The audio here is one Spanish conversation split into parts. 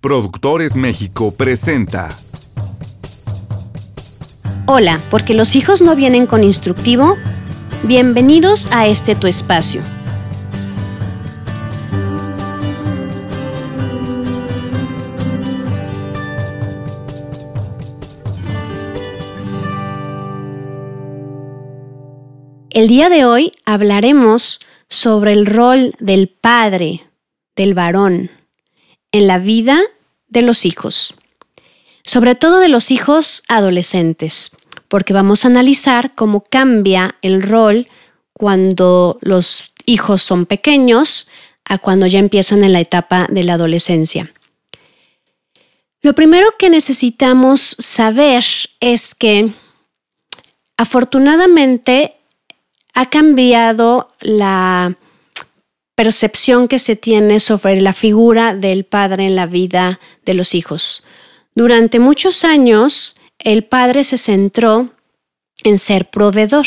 Productores México presenta. Hola, porque los hijos no vienen con instructivo. Bienvenidos a este tu espacio. El día de hoy hablaremos sobre el rol del padre, del varón, en la vida de los hijos, sobre todo de los hijos adolescentes, porque vamos a analizar cómo cambia el rol cuando los hijos son pequeños a cuando ya empiezan en la etapa de la adolescencia. Lo primero que necesitamos saber es que afortunadamente ha cambiado la percepción que se tiene sobre la figura del padre en la vida de los hijos. Durante muchos años, el padre se centró en ser proveedor,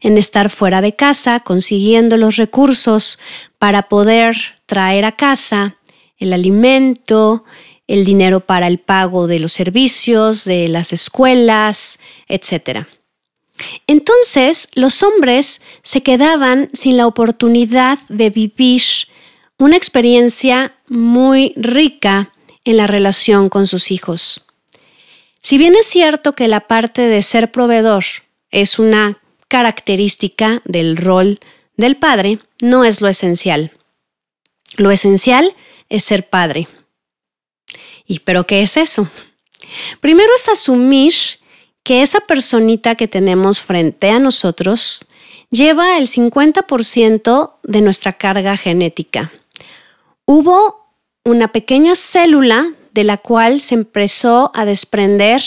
en estar fuera de casa, consiguiendo los recursos para poder traer a casa el alimento, el dinero para el pago de los servicios, de las escuelas, etc. Entonces los hombres se quedaban sin la oportunidad de vivir una experiencia muy rica en la relación con sus hijos. Si bien es cierto que la parte de ser proveedor es una característica del rol del padre, no es lo esencial. Lo esencial es ser padre. ¿Y pero qué es eso? Primero es asumir que esa personita que tenemos frente a nosotros lleva el 50% de nuestra carga genética. Hubo una pequeña célula de la cual se empezó a desprender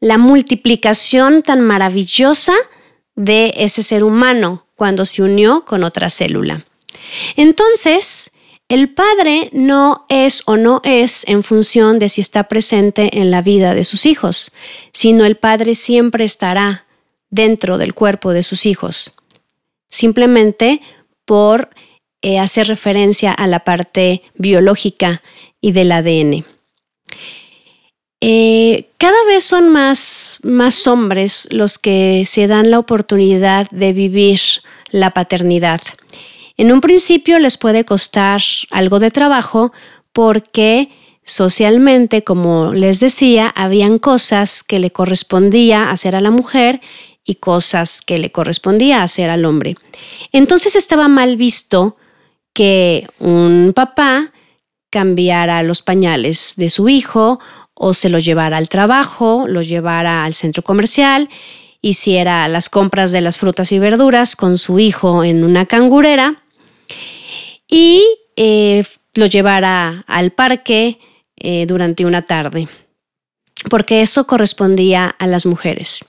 la multiplicación tan maravillosa de ese ser humano cuando se unió con otra célula. Entonces, el padre no es o no es en función de si está presente en la vida de sus hijos, sino el padre siempre estará dentro del cuerpo de sus hijos, simplemente por eh, hacer referencia a la parte biológica y del ADN. Eh, cada vez son más, más hombres los que se dan la oportunidad de vivir la paternidad. En un principio les puede costar algo de trabajo porque socialmente, como les decía, habían cosas que le correspondía hacer a la mujer y cosas que le correspondía hacer al hombre. Entonces estaba mal visto que un papá cambiara los pañales de su hijo o se lo llevara al trabajo, lo llevara al centro comercial, hiciera las compras de las frutas y verduras con su hijo en una cangurera y eh, lo llevara al parque eh, durante una tarde, porque eso correspondía a las mujeres.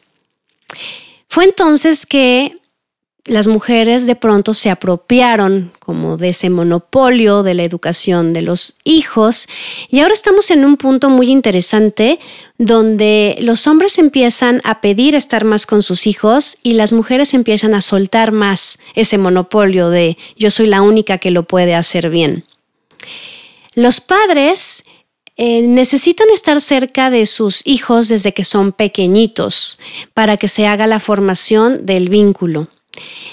Fue entonces que las mujeres de pronto se apropiaron como de ese monopolio de la educación de los hijos y ahora estamos en un punto muy interesante donde los hombres empiezan a pedir estar más con sus hijos y las mujeres empiezan a soltar más ese monopolio de yo soy la única que lo puede hacer bien. Los padres eh, necesitan estar cerca de sus hijos desde que son pequeñitos para que se haga la formación del vínculo.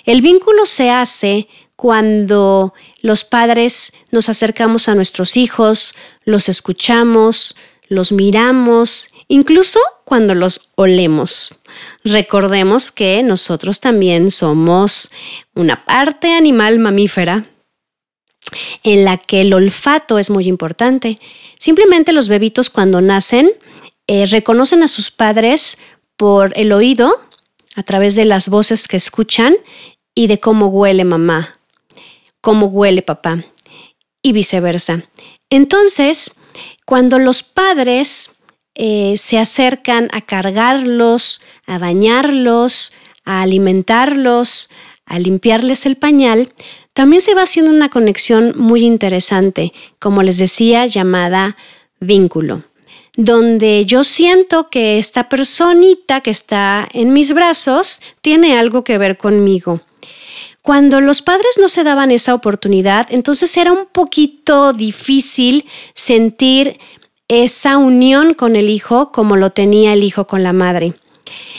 El vínculo se hace cuando los padres nos acercamos a nuestros hijos, los escuchamos, los miramos, incluso cuando los olemos. Recordemos que nosotros también somos una parte animal mamífera en la que el olfato es muy importante. Simplemente los bebitos cuando nacen eh, reconocen a sus padres por el oído a través de las voces que escuchan y de cómo huele mamá, cómo huele papá y viceversa. Entonces, cuando los padres eh, se acercan a cargarlos, a bañarlos, a alimentarlos, a limpiarles el pañal, también se va haciendo una conexión muy interesante, como les decía, llamada vínculo donde yo siento que esta personita que está en mis brazos tiene algo que ver conmigo. Cuando los padres no se daban esa oportunidad, entonces era un poquito difícil sentir esa unión con el hijo como lo tenía el hijo con la madre.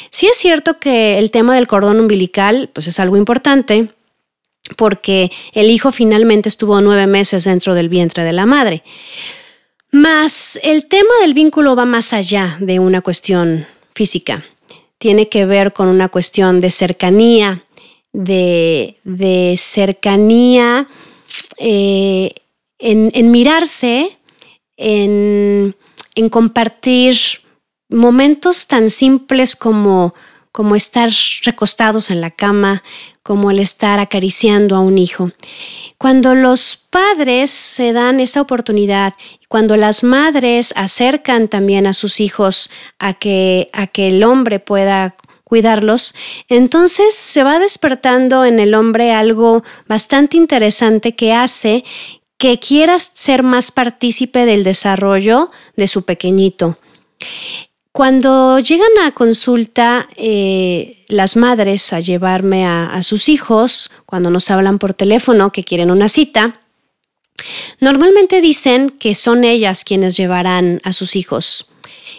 Sí es cierto que el tema del cordón umbilical pues es algo importante porque el hijo finalmente estuvo nueve meses dentro del vientre de la madre. Mas el tema del vínculo va más allá de una cuestión física. Tiene que ver con una cuestión de cercanía, de, cercanía eh, en, mirarse, en, en compartir momentos tan simples como, como estar recostados en la cama, como el estar acariciando a un hijo. Cuando los padres se dan esa oportunidad, cuando las madres acercan también a sus hijos a que, a que el hombre pueda cuidarlos, entonces se va despertando en el hombre algo bastante interesante que hace que quieras ser más partícipe del desarrollo de su pequeñito. Cuando llegan a consulta eh, las madres a llevarme a, sus hijos, cuando nos hablan por teléfono que quieren una cita, normalmente dicen que son ellas quienes llevarán a sus hijos.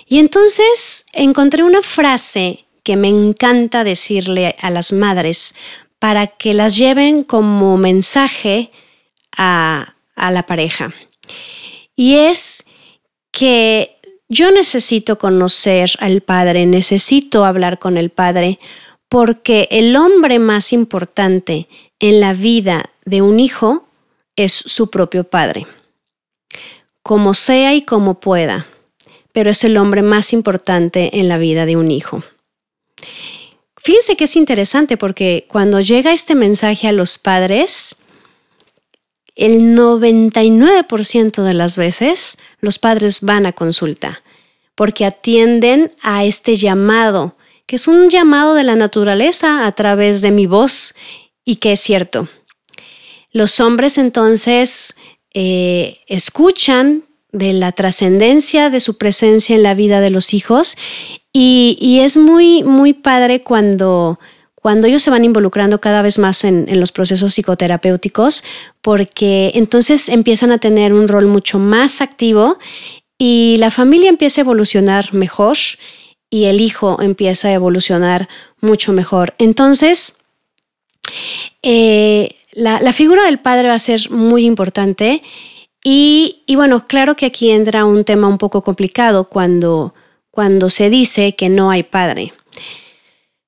Y entonces encontré una frase que me encanta decirle a las madres para que las lleven como mensaje a la pareja. Y es que yo necesito conocer al Padre, necesito hablar con el Padre, porque el hombre más importante en la vida de un hijo es su propio Padre. Como sea y como pueda, pero es el hombre más importante en la vida de un hijo. Fíjense que es interesante porque cuando llega este mensaje a los padres, el 99% de las veces los padres van a consulta porque atienden a este llamado, que es un llamado de la naturaleza a través de mi voz y que es cierto. Los hombres entonces eh, escuchan de la trascendencia de su presencia en la vida de los hijos y, es muy, muy padre cuando cuando ellos se van involucrando cada vez más en, los procesos psicoterapéuticos, porque entonces empiezan a tener un rol mucho más activo y la familia empieza a evolucionar mejor y el hijo empieza a evolucionar mucho mejor. Entonces, eh, la, figura del padre va a ser muy importante y, y, bueno, claro que aquí entra un tema un poco complicado cuando, cuando se dice que no hay padre.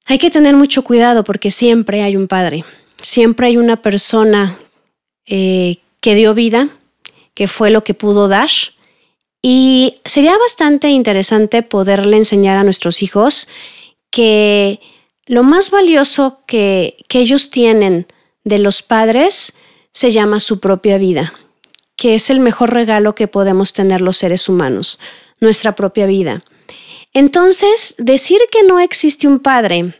Hay que tener mucho cuidado porque siempre hay un padre, siempre hay una persona eh, que dio vida, que fue lo que pudo dar. Y sería bastante interesante poderle enseñar a nuestros hijos que lo más valioso que, que ellos tienen de los padres se llama su propia vida, que es el mejor regalo que podemos tener los seres humanos, nuestra propia vida. Entonces, decir que no existe un padre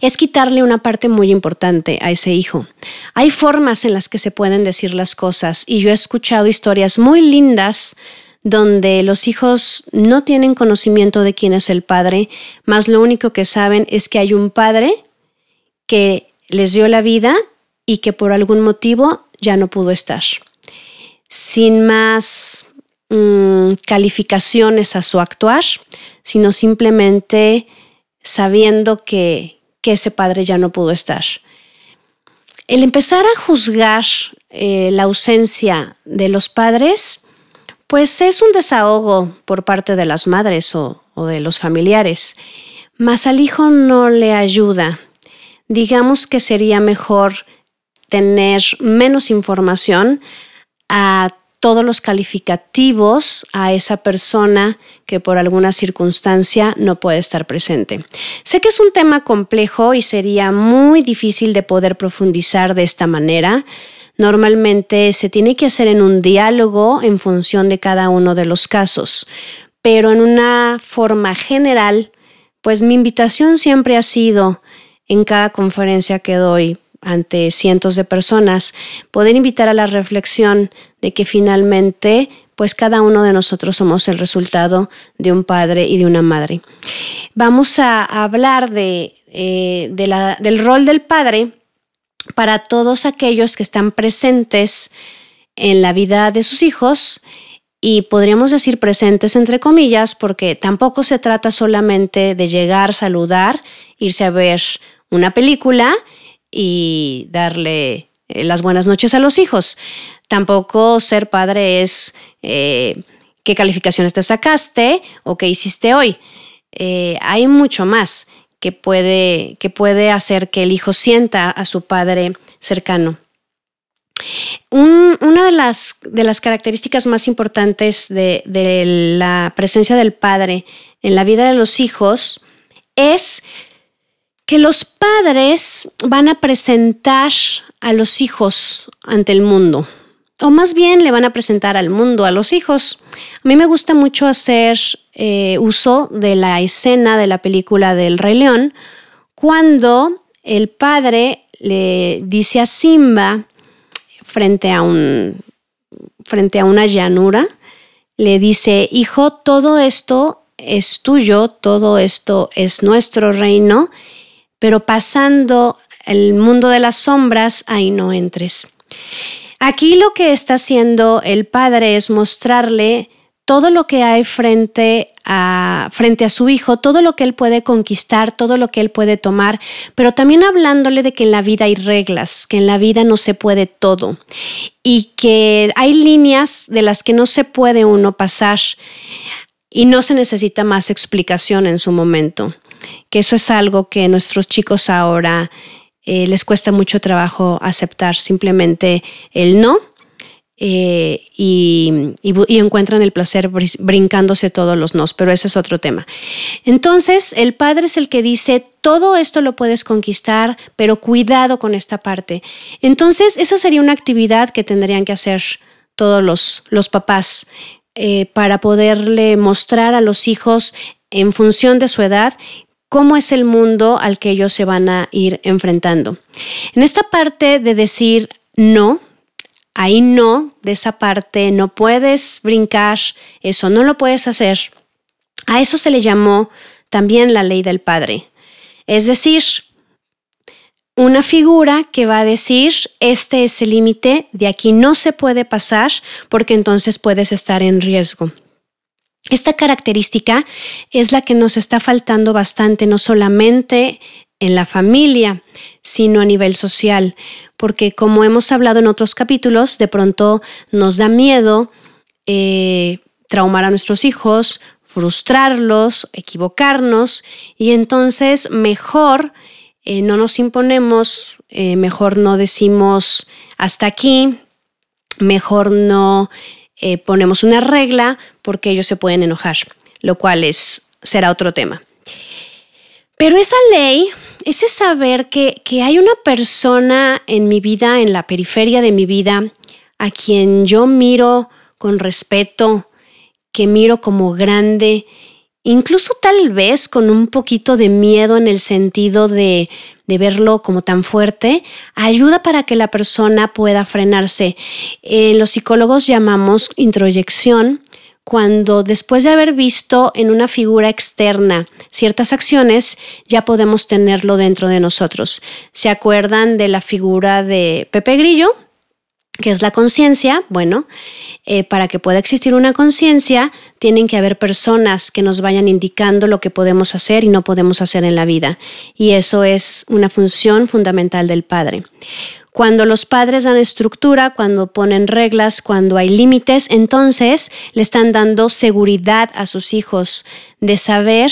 es quitarle una parte muy importante a ese hijo. Hay formas en las que se pueden decir las cosas y yo he escuchado historias muy lindas donde los hijos no tienen conocimiento de quién es el padre, más lo único que saben es que hay un padre que les dio la vida y que por algún motivo ya no pudo estar. Sin más Mm, calificaciones a su actuar, sino simplemente sabiendo que, ese padre ya no pudo estar. El empezar a juzgar eh, la ausencia de los padres, pues es un desahogo por parte de las madres o, o de los familiares, mas al hijo no le ayuda. Digamos que sería mejor tener menos información a todos los calificativos a esa persona que por alguna circunstancia no puede estar presente. Sé que es un tema complejo y sería muy difícil de poder profundizar de esta manera. Normalmente se tiene que hacer en un diálogo en función de cada uno de los casos, pero en una forma general, pues mi invitación siempre ha sido en cada conferencia que doy ante cientos de personas, poder invitar a la reflexión de que finalmente pues cada uno de nosotros somos el resultado de un padre y de una madre. Vamos a hablar de, eh, del rol del padre para todos aquellos que están presentes en la vida de sus hijos y podríamos decir presentes entre comillas porque tampoco se trata solamente de llegar, saludar, irse a ver una película y darle eh, las buenas noches a los hijos. Tampoco ser padre es eh, qué calificaciones te sacaste o qué hiciste hoy. Eh, hay mucho más que puede, que puede hacer que el hijo sienta a su padre cercano. una de las, de las, características más importantes de, de, la presencia del padre en la vida de los hijos es que los padres van a presentar a los hijos ante el mundo, o más bien le van a presentar al mundo a los hijos. A mí me gusta mucho hacer eh, uso de la escena de la película del Rey León, cuando el padre le dice a Simba frente a, un, frente a una llanura, le dice, hijo, todo esto es tuyo, todo esto es nuestro reino, pero pasando el mundo de las sombras, ahí no entres. Aquí lo que está haciendo el padre es mostrarle todo lo que hay frente a, frente a su hijo, todo lo que él puede conquistar, todo lo que él puede tomar, pero también hablándole de que en la vida hay reglas, que en la vida no se puede todo y que hay líneas de las que no se puede uno pasar y no se necesita más explicación en su momento que eso es algo que nuestros chicos ahora eh, les cuesta mucho trabajo aceptar, simplemente el no. Eh, y, encuentran el placer brincándose todos los nos, pero ese es otro tema. Entonces, el padre es el que dice, todo esto lo puedes conquistar, pero cuidado con esta parte. Entonces, esa sería una actividad que tendrían que hacer todos los, los papás eh, para poderle mostrar a los hijos en función de su edad cómo es el mundo al que ellos se van a ir enfrentando. En esta parte de decir no, ahí no, de esa parte no puedes brincar, eso no lo puedes hacer. A eso se le llamó también la ley del Padre. Es decir, una figura que va a decir, este es el límite, de aquí no se puede pasar porque entonces puedes estar en riesgo. Esta característica es la que nos está faltando bastante, no solamente en la familia, sino a nivel social, porque como hemos hablado en otros capítulos, de pronto nos da miedo eh, traumar a nuestros hijos, frustrarlos, equivocarnos, y entonces mejor eh, no nos imponemos, eh, mejor no decimos hasta aquí, mejor no eh, ponemos una regla porque ellos se pueden enojar, lo cual es, será otro tema. Pero esa ley, ese saber que, que hay una persona en mi vida, en la periferia de mi vida, a quien yo miro con respeto, que miro como grande, incluso tal vez con un poquito de miedo en el sentido de de verlo como tan fuerte, ayuda para que la persona pueda frenarse. Los psicólogos llamamos introyección cuando después de haber visto en una figura externa ciertas acciones, ya podemos tenerlo dentro de nosotros. ¿Se acuerdan de la figura de Pepe Grillo? Que es la conciencia, bueno, eh, para que pueda existir una conciencia, tienen que haber personas que nos vayan indicando lo que podemos hacer y no podemos hacer en la vida. Y eso es una función fundamental del padre. Cuando los padres dan estructura, cuando ponen reglas, cuando hay límites, entonces le están dando seguridad a sus hijos de saber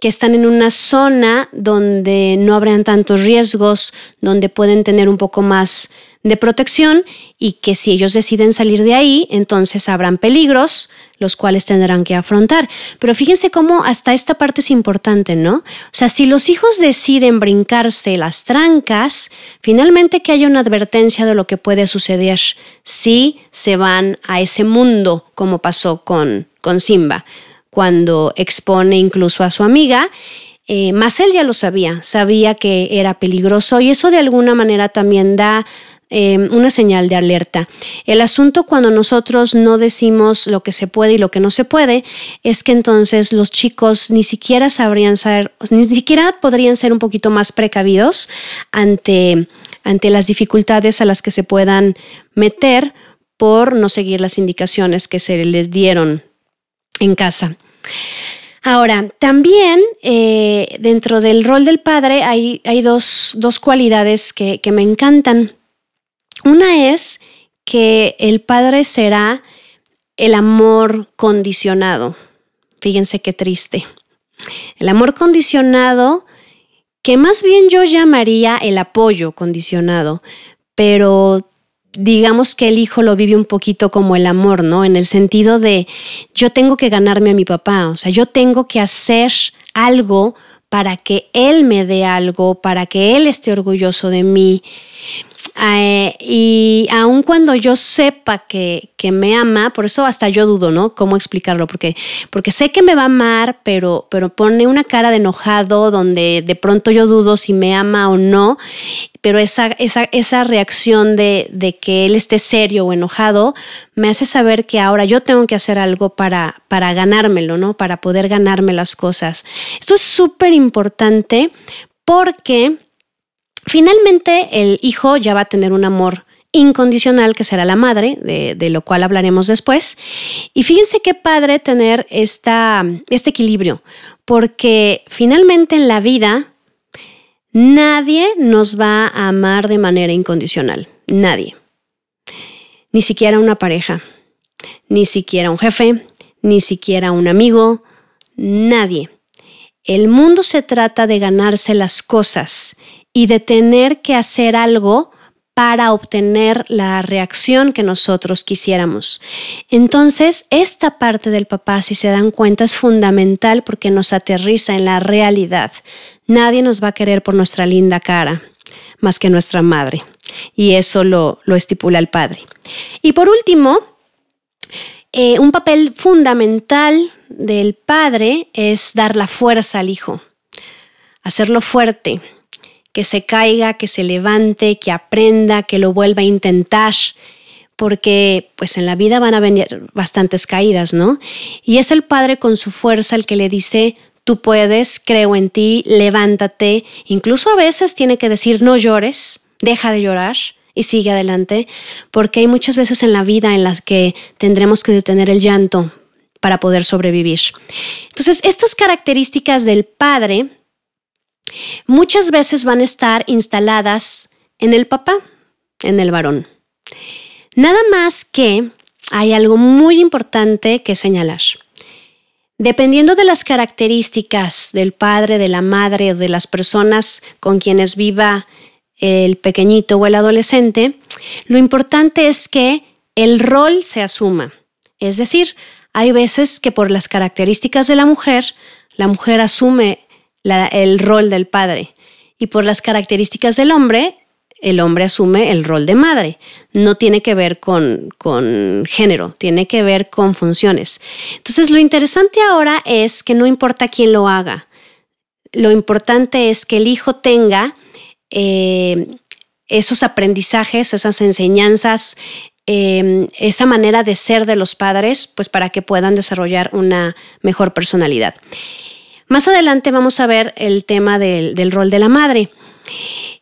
que están en una zona donde no habrán tantos riesgos, donde pueden tener un poco más de protección y que si ellos deciden salir de ahí, entonces habrán peligros, los cuales tendrán que afrontar. Pero fíjense cómo hasta esta parte es importante, ¿no? O sea, si los hijos deciden brincarse las trancas, finalmente que haya una advertencia de lo que puede suceder si se van a ese mundo, como pasó con, con Simba cuando expone incluso a su amiga. Eh, más él ya lo sabía, sabía que era peligroso y eso de alguna manera también da eh, una señal de alerta. El asunto cuando nosotros no decimos lo que se puede y lo que no se puede es que entonces los chicos ni siquiera sabrían ser, ni siquiera podrían ser un poquito más precavidos ante, ante las dificultades a las que se puedan meter por no seguir las indicaciones que se les dieron en casa. Ahora, también eh, dentro del rol del padre hay, hay dos, cualidades que, que me encantan. Una es que el padre será el amor condicionado. Fíjense qué triste. El amor condicionado, que más bien yo llamaría el apoyo condicionado, pero digamos que el hijo lo vive un poquito como el amor, ¿no? En el sentido de yo tengo que ganarme a mi papá, o sea, yo tengo que hacer algo para que él me dé algo, para que él esté orgulloso de mí. Eh, y aun cuando yo sepa que, que, me ama, por eso hasta yo dudo, ¿no? ¿Cómo explicarlo? Porque, porque sé que me va a amar, pero, pero pone una cara de enojado donde de pronto yo dudo si me ama o no pero esa, esa, esa reacción de, de, que él esté serio o enojado me hace saber que ahora yo tengo que hacer algo para, para ganármelo, ¿no? Para poder ganarme las cosas. Esto es súper importante porque finalmente el hijo ya va a tener un amor incondicional que será la madre, de, lo cual hablaremos después. Y fíjense qué padre tener esta, este equilibrio, porque finalmente en la vida Nadie nos va a amar de manera incondicional. Nadie. Ni siquiera una pareja, ni siquiera un jefe, ni siquiera un amigo, nadie. El mundo se trata de ganarse las cosas y de tener que hacer algo para obtener la reacción que nosotros quisiéramos. Entonces, esta parte del papá, si se dan cuenta, es fundamental porque nos aterriza en la realidad. Nadie nos va a querer por nuestra linda cara, más que nuestra madre. Y eso lo, estipula el padre. Y por último, eh, un papel fundamental del padre es dar la fuerza al hijo, hacerlo fuerte, que se caiga, que se levante, que aprenda, que lo vuelva a intentar, porque pues en la vida van a venir bastantes caídas, ¿no? Y es el padre con su fuerza el que le dice, tú puedes, creo en ti, levántate, incluso a veces tiene que decir, no llores, deja de llorar y sigue adelante, porque hay muchas veces en la vida en las que tendremos que detener el llanto para poder sobrevivir. Entonces, estas características del padre muchas veces van a estar instaladas en el papá, en el varón. Nada más que hay algo muy importante que señalar. Dependiendo de las características del padre, de la madre o de las personas con quienes viva el pequeñito o el adolescente, lo importante es que el rol se asuma. Es decir, hay veces que por las características de la mujer, la mujer asume el rol del padre. Y por las características del hombre, el hombre asume el rol de madre. No tiene que ver con, con, género, tiene que ver con funciones. Entonces, lo interesante ahora es que no importa quién lo haga, lo importante es que el hijo tenga eh, esos aprendizajes, esas enseñanzas, eh, esa manera de ser de los padres, pues para que puedan desarrollar una mejor personalidad. Más adelante vamos a ver el tema del, rol de la madre.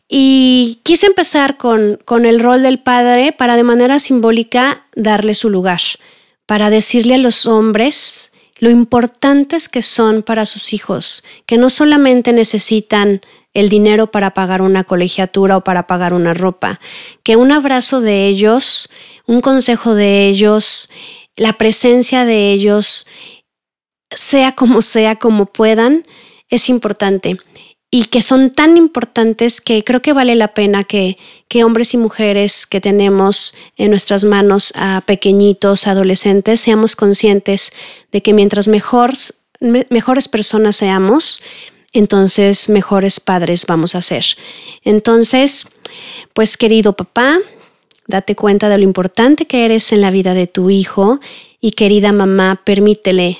Y quise empezar con, el rol del padre para de manera simbólica darle su lugar, para decirle a los hombres lo importantes que son para sus hijos, que no solamente necesitan el dinero para pagar una colegiatura o para pagar una ropa, que un abrazo de ellos, un consejo de ellos, la presencia de ellos sea como sea, como puedan, es importante. Y que son tan importantes que creo que vale la pena que, que hombres y mujeres que tenemos en nuestras manos a pequeñitos, adolescentes, seamos conscientes de que mientras mejor, mejores personas seamos, entonces mejores padres vamos a ser. Entonces, pues querido papá, date cuenta de lo importante que eres en la vida de tu hijo y querida mamá, permítele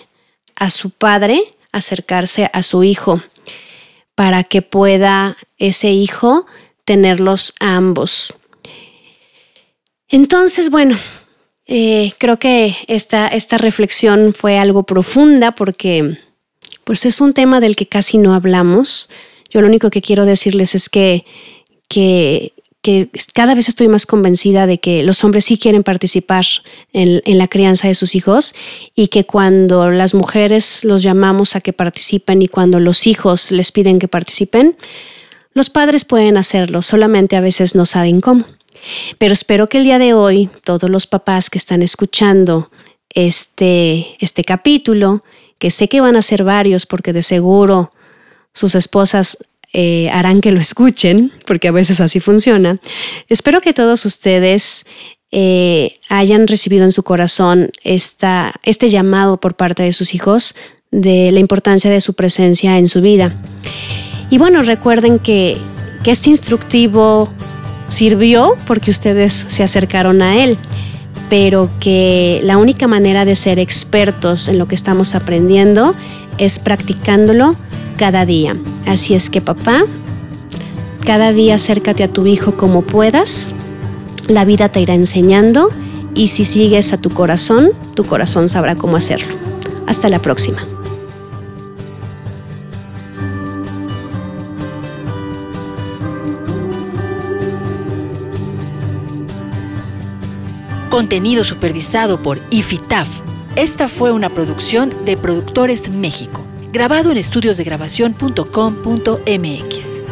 a su padre acercarse a su hijo para que pueda ese hijo tenerlos a ambos. Entonces, bueno, eh, creo que esta, esta reflexión fue algo profunda porque pues es un tema del que casi no hablamos. Yo lo único que quiero decirles es que, que, que cada vez estoy más convencida de que los hombres sí quieren participar en, la crianza de sus hijos y que cuando las mujeres los llamamos a que participen y cuando los hijos les piden que participen, los padres pueden hacerlo, solamente a veces no saben cómo. Pero espero que el día de hoy todos los papás que están escuchando este, este capítulo, que sé que van a ser varios porque de seguro sus esposas eh, harán que lo escuchen, porque a veces así funciona. Espero que todos ustedes eh, hayan recibido en su corazón esta, este llamado por parte de sus hijos de la importancia de su presencia en su vida. Y bueno, recuerden que, que este instructivo sirvió porque ustedes se acercaron a él, pero que la única manera de ser expertos en lo que estamos aprendiendo es practicándolo cada día. Así es que papá, cada día acércate a tu hijo como puedas. La vida te irá enseñando y si sigues a tu corazón, tu corazón sabrá cómo hacerlo. Hasta la próxima. Contenido supervisado por IFITAF. Esta fue una producción de Productores México grabado en estudiosdegrabación.com.mx.